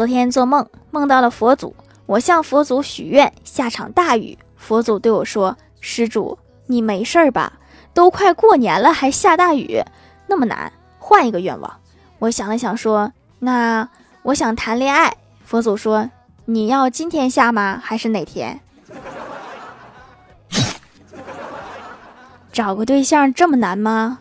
昨天做梦梦到了佛祖我向佛祖许愿下场大雨佛祖对我说施主你没事吧？都快过年了还下大雨那么难。换一个愿望。我想了想说那我想谈恋爱佛祖说你要今天下吗？还是哪天？找个对象这么难吗？